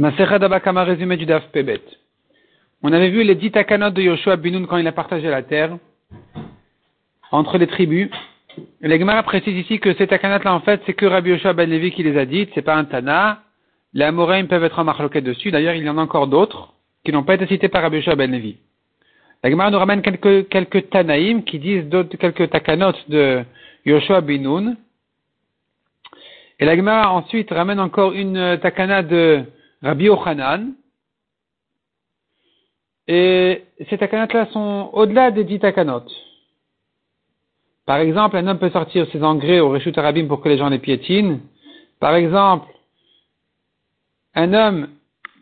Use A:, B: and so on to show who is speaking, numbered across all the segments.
A: Abakama, résumé du Daf Pebet. On avait vu les dix takanot de Yoshua Binoun quand il a partagé la terre entre les tribus. Et les précise ici que ces takanot là en fait c'est que Rabbi Yoshua Ben Levi qui les a dites, c'est pas un Tana. Les Amoraim peuvent être en marloquette dessus. D'ailleurs il y en a encore d'autres qui n'ont pas été cités par Rabbi Yoshua Ben Levi. La Gemara nous ramène quelques, quelques Tanaïm qui disent d'autres, quelques takanot de Yoshua Binoun. Et la Gemara ensuite ramène encore une takana de Rabbi Ochanan. Et ces takanot-là sont au-delà des dix takanot. Par exemple, un homme peut sortir ses engrais au Reshut Arabim pour que les gens les piétinent. Par exemple, un homme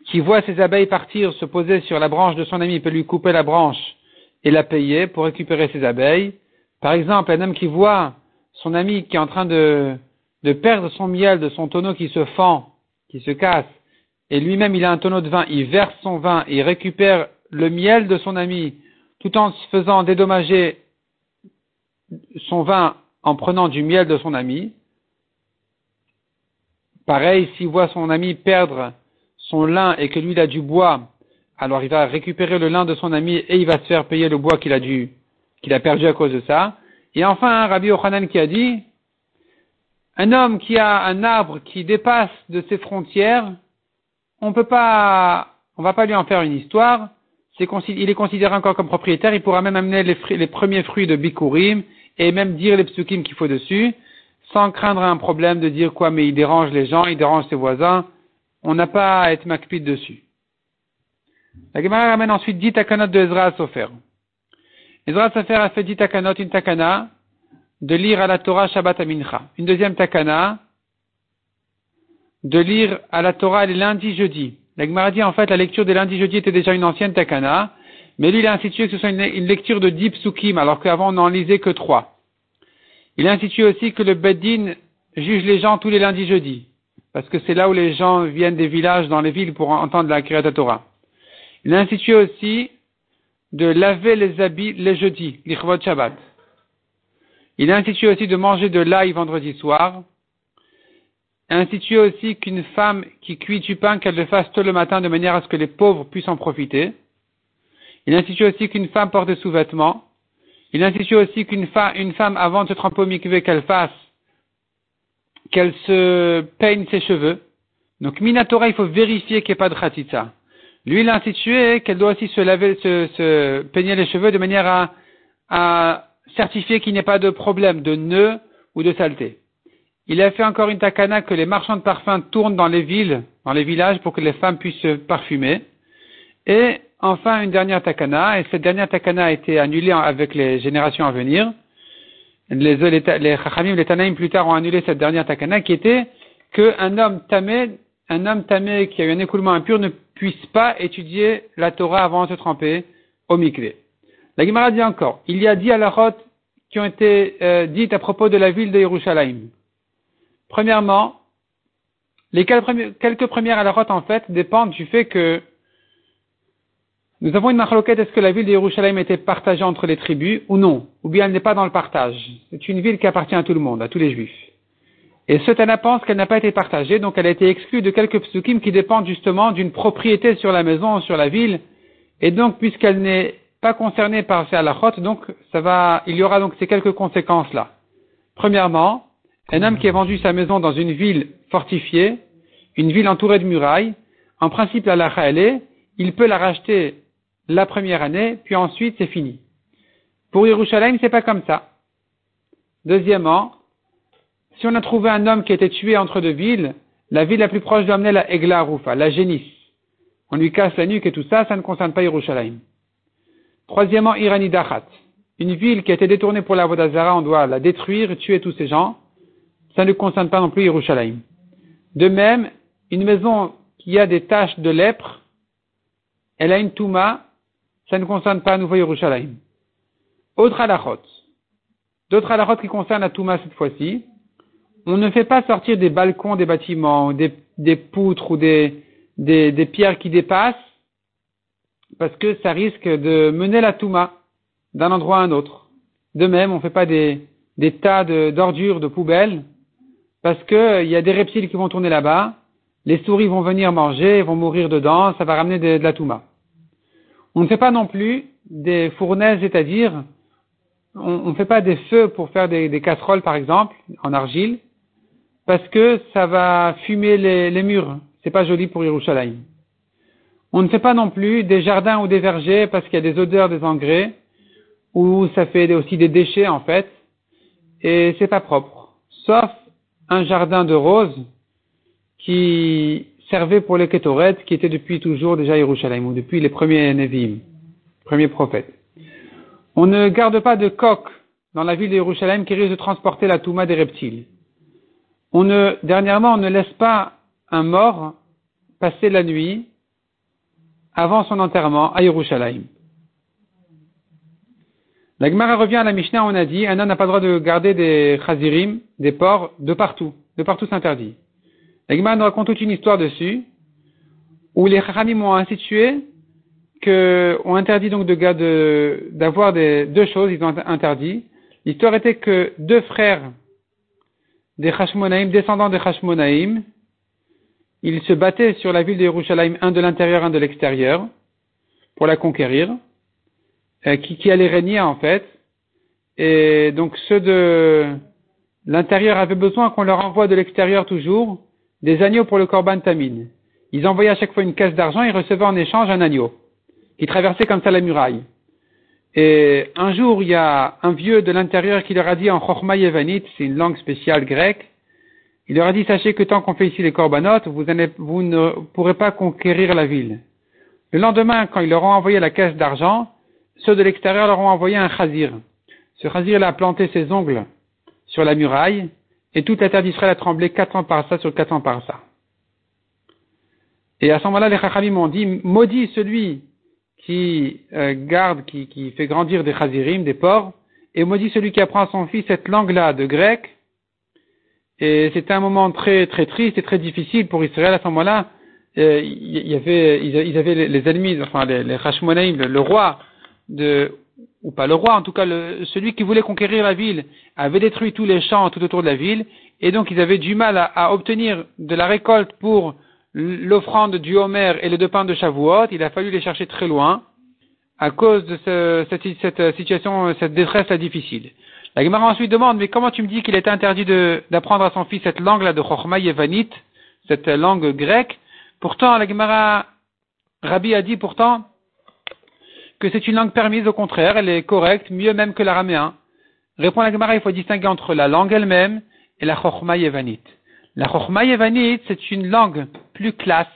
A: qui voit ses abeilles partir se poser sur la branche de son ami peut lui couper la branche et la payer pour récupérer ses abeilles. Par exemple, un homme qui voit son ami qui est en train de perdre son miel de son tonneau qui se fend, qui se casse, et lui-même il a un tonneau de vin, il verse son vin, il récupère le miel de son ami, tout en se faisant dédommager son vin en prenant du miel de son ami. Pareil, s'il voit son ami perdre son lin et que lui il a du bois, alors il va récupérer le lin de son ami et il va se faire payer le bois qu'il a dû, qu'il a perdu à cause de ça. Et enfin, Rabbi Ochanan qui a dit, un homme qui a un arbre qui dépasse de ses frontières, on peut pas, on va pas lui en faire une histoire. il est considéré encore comme propriétaire. Il pourra même amener les, premiers fruits de Bikurim et même dire les psukim qu'il faut dessus, sans craindre un problème de dire quoi, mais il dérange les gens, il dérange ses voisins. On n'a pas à être macpide dessus. La Gemara ramène ensuite dit takanot de Ezra Sofer. Ezra Sofer a fait dit takanot, une takana, de lire à la Torah Shabbat Amincha. Une deuxième takana, de lire à la Torah les lundis, jeudi. La dit en fait la lecture des lundis, jeudi était déjà une ancienne takana, mais lui il a institué que ce soit une, lecture de dix psukim, alors qu'avant on n'en lisait que trois. Il a institué aussi que le Beddin juge les gens tous les lundis, jeudi, parce que c'est là où les gens viennent des villages dans les villes pour entendre la Kriyat Torah. Il a institué aussi de laver les habits les jeudis, l'Ichvot Shabbat. Il a institué aussi de manger de l'ail vendredi soir, institué aussi qu'une femme qui cuit du pain, qu'elle le fasse tôt le matin de manière à ce que les pauvres puissent en profiter. Il institue aussi qu'une femme porte des sous-vêtements. Il institue aussi qu'une femme, avant de se tremper au mikvé, qu'elle fasse, qu'elle se peigne ses cheveux. Donc, Minatora, il faut vérifier qu'il n'y ait pas de khatitsa. Lui, il a institué qu'elle doit aussi se laver, se, se, peigner les cheveux de manière à, à certifier qu'il n'y ait pas de problème de nœud ou de saleté. Il a fait encore une takana que les marchands de parfums tournent dans les villes, dans les villages, pour que les femmes puissent se parfumer. Et enfin, une dernière takana, et cette dernière takana a été annulée avec les générations à venir. Les, les, les Chachamim, les Tanaïm plus tard ont annulé cette dernière takana qui était qu'un homme tamé, un homme tamé qui a eu un écoulement impur ne puisse pas étudier la Torah avant de se tremper au mikvé. La Gemara dit encore, il y a dix alarotes qui ont été euh, dites à propos de la ville de Yerushalayim. Premièrement, les quelques premières alarotes, en fait, dépendent du fait que nous avons une marloquette, est-ce que la ville de Yerushalayim était partagée entre les tribus ou non? Ou bien elle n'est pas dans le partage? C'est une ville qui appartient à tout le monde, à tous les juifs. Et ce Tana pense qu'elle n'a pas été partagée, donc elle a été exclue de quelques psukim qui dépendent justement d'une propriété sur la maison, sur la ville. Et donc, puisqu'elle n'est pas concernée par ces alarotes, donc ça va, il y aura donc ces quelques conséquences là. Premièrement, un homme qui a vendu sa maison dans une ville fortifiée, une ville entourée de murailles, en principe, la lacha, il peut la racheter la première année, puis ensuite, c'est fini. Pour Yerushalayim, c'est pas comme ça. Deuxièmement, si on a trouvé un homme qui a été tué entre deux villes, la ville la plus proche doit amener la Egla Rufa, la génisse. On lui casse la nuque et tout ça, ça ne concerne pas Yerushalayim. Troisièmement, Irani Dachat. Une ville qui a été détournée pour la Vodazara, on doit la détruire tuer tous ces gens ça ne concerne pas non plus Yerushalayim. De même, une maison qui a des taches de lèpre, elle a une touma, ça ne concerne pas à nouveau Yerushalayim. Autre halachot. D'autres halachot qui concernent la touma cette fois-ci. On ne fait pas sortir des balcons des bâtiments, des, des poutres ou des, pierres qui dépassent, parce que ça risque de mener la touma d'un endroit à un autre. De même, on ne fait pas des tas d'ordures, de poubelles, parce qu'il y a des reptiles qui vont tourner là-bas, les souris vont venir manger, vont mourir dedans, ça va ramener de, la touma. On ne fait pas non plus des fournaises, c'est-à-dire, on ne fait pas des feux pour faire des, casseroles, par exemple, en argile, parce que ça va fumer les, les murs. C'est pas joli pour Yerushalayim. On ne fait pas non plus des jardins ou des vergers parce qu'il y a des odeurs des engrais, ou ça fait aussi des déchets, en fait, et c'est pas propre. Sauf un jardin de roses, qui servait pour les Ketoret, qui était depuis toujours déjà Yerushalayim, ou depuis les premiers Nevi'im, premiers prophètes. On ne garde pas de coq dans la ville de Yerushalayim qui risque de transporter la touma des reptiles. On ne, dernièrement, on ne laisse pas un mort passer la nuit avant son enterrement à Yerushalayim. La Gemara revient à la Mishnah, on a dit, un homme n'a pas le droit de garder des chazirim, des porcs, de partout. De partout c'est interdit. La nous raconte toute une histoire dessus, où les Chachamim ont institué que, ont interdit donc de, d'avoir des, deux choses, ils ont interdit. L'histoire était que deux frères des Hashmonaïm, descendants des Hashmonaïm, ils se battaient sur la ville de Yerushalayim, un de l'intérieur, un de l'extérieur, pour la conquérir, qui, qui allait régner en fait. Et donc ceux de l'intérieur avaient besoin qu'on leur envoie de l'extérieur toujours des agneaux pour le Korban Tamid. Ils envoyaient à chaque fois une caisse d'argent et recevaient en échange un agneau, qui traversait comme ça la muraille. Et un jour, il y a un vieux de l'intérieur qui leur a dit en Chochma c'est une langue spéciale grecque, il leur a dit, sachez que tant qu'on fait ici les corbanotes, vous, vous, ne pourrez pas conquérir la ville. Le lendemain, quand ils leur ont envoyé la caisse d'argent, ceux de l'extérieur leur ont envoyé un chazir. Ce chazir a planté ses ongles sur la muraille, et toute la terre d'Israël a tremblé quatre ans par ça sur quatre ans par ça. Et à ce moment-là, les Chachamim m'ont dit, maudit celui qui euh, garde, qui, qui, fait grandir des chazirim, des porcs, et maudit celui qui apprend à son fils cette langue-là de grec. Et c'était un moment très très triste et très difficile pour Israël à ce moment-là. Euh, il y avait, ils avaient les ennemis, enfin les, les le, le roi de ou pas le roi, en tout cas celui qui voulait conquérir la ville, avait détruit tous les champs tout autour de la ville, et donc ils avaient du mal à, obtenir de la récolte pour l'offrande du Homer et les deux pains de Shavuot, il a fallu les chercher très loin, à cause de cette, situation, cette détresse là difficile. La Gemara ensuite demande, mais comment tu me dis qu'il était interdit d'apprendre à son fils cette langue-là de Chochma cette langue grecque? Pourtant, la Gemara, Rabbi a dit pourtant, que c'est une langue permise, au contraire, elle est correcte, mieux même que l'araméen. Répond la Gemara, il faut distinguer entre la langue elle-même et la Chochma Yevanite. La Chochma Yevanite, c'est une langue plus classe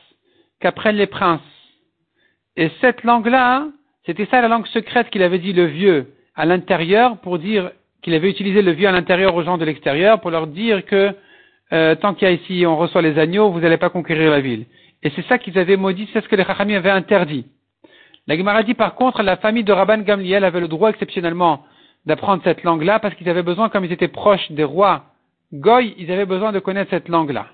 A: qu'apprennent les princes. Et cette langue-là, c'était ça la langue secrète qu'il avait dit le vieux à l'intérieur pour dire qu'il avait utilisé le vieux à l'intérieur aux gens de l'extérieur pour leur dire que euh, tant qu'il y a ici, on reçoit les agneaux, vous n'allez pas conquérir la ville. Et c'est ça qu'ils avaient maudit, c'est ce que les Chachamim avaient interdit. La Gemara dit par contre, la famille de Rabban Gamliel avait le droit exceptionnellement d'apprendre cette langue-là parce qu'ils avaient besoin, comme ils étaient proches des rois Goy, ils avaient besoin de connaître cette langue-là.